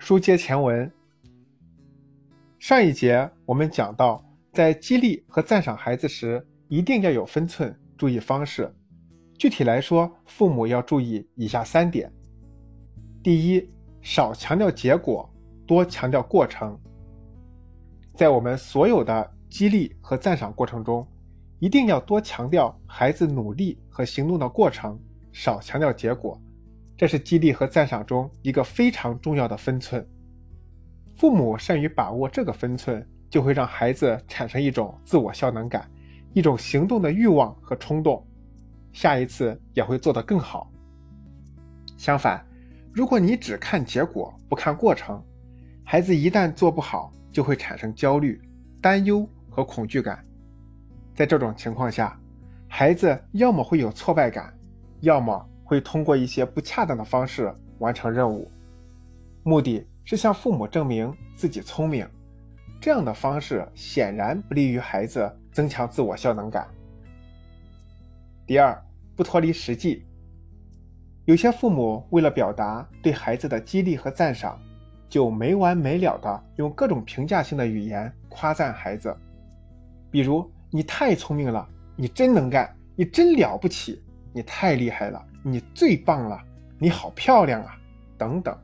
书接前文，上一节我们讲到，在激励和赞赏孩子时，一定要有分寸，注意方式。具体来说，父母要注意以下三点：第一，少强调结果，多强调过程。在我们所有的激励和赞赏过程中，一定要多强调孩子努力和行动的过程，少强调结果。这是激励和赞赏中一个非常重要的分寸。父母善于把握这个分寸，就会让孩子产生一种自我效能感，一种行动的欲望和冲动，下一次也会做得更好。相反，如果你只看结果不看过程，孩子一旦做不好，就会产生焦虑、担忧和恐惧感。在这种情况下，孩子要么会有挫败感，要么。会通过一些不恰当的方式完成任务，目的是向父母证明自己聪明。这样的方式显然不利于孩子增强自我效能感。第二，不脱离实际。有些父母为了表达对孩子的激励和赞赏，就没完没了的用各种评价性的语言夸赞孩子，比如“你太聪明了”“你真能干”“你真了不起”“你太厉害了”。你最棒了，你好漂亮啊，等等，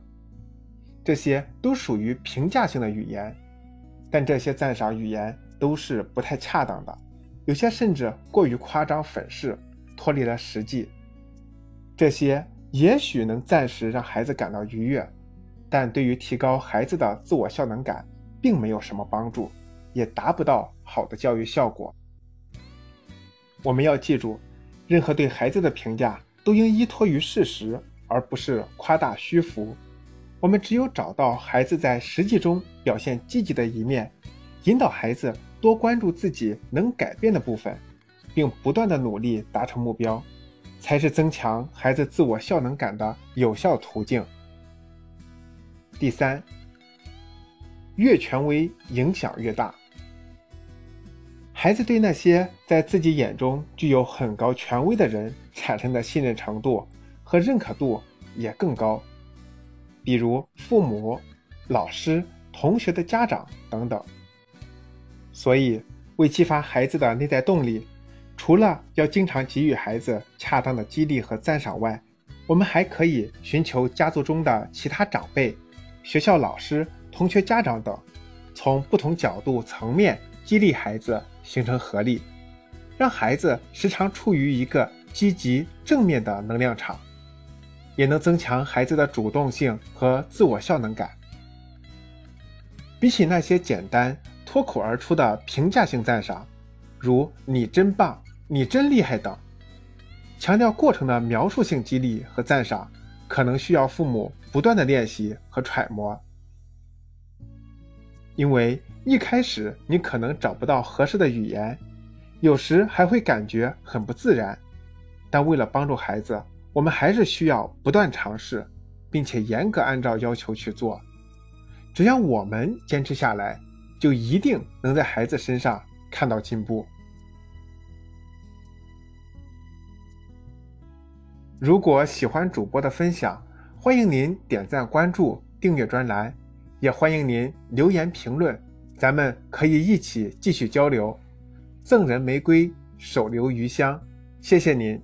这些都属于评价性的语言，但这些赞赏语言都是不太恰当的，有些甚至过于夸张粉饰，脱离了实际。这些也许能暂时让孩子感到愉悦，但对于提高孩子的自我效能感并没有什么帮助，也达不到好的教育效果。我们要记住，任何对孩子的评价。都应依托于事实，而不是夸大虚浮。我们只有找到孩子在实际中表现积极的一面，引导孩子多关注自己能改变的部分，并不断的努力达成目标，才是增强孩子自我效能感的有效途径。第三，越权威影响越大。孩子对那些在自己眼中具有很高权威的人产生的信任程度和认可度也更高，比如父母、老师、同学的家长等等。所以，为激发孩子的内在动力，除了要经常给予孩子恰当的激励和赞赏外，我们还可以寻求家族中的其他长辈、学校老师、同学家长等，从不同角度层面激励孩子。形成合力，让孩子时常处于一个积极正面的能量场，也能增强孩子的主动性和自我效能感。比起那些简单脱口而出的评价性赞赏，如“你真棒”“你真厉害”等，强调过程的描述性激励和赞赏，可能需要父母不断的练习和揣摩，因为。一开始你可能找不到合适的语言，有时还会感觉很不自然。但为了帮助孩子，我们还是需要不断尝试，并且严格按照要求去做。只要我们坚持下来，就一定能在孩子身上看到进步。如果喜欢主播的分享，欢迎您点赞、关注、订阅专栏，也欢迎您留言评论。咱们可以一起继续交流，赠人玫瑰，手留余香。谢谢您。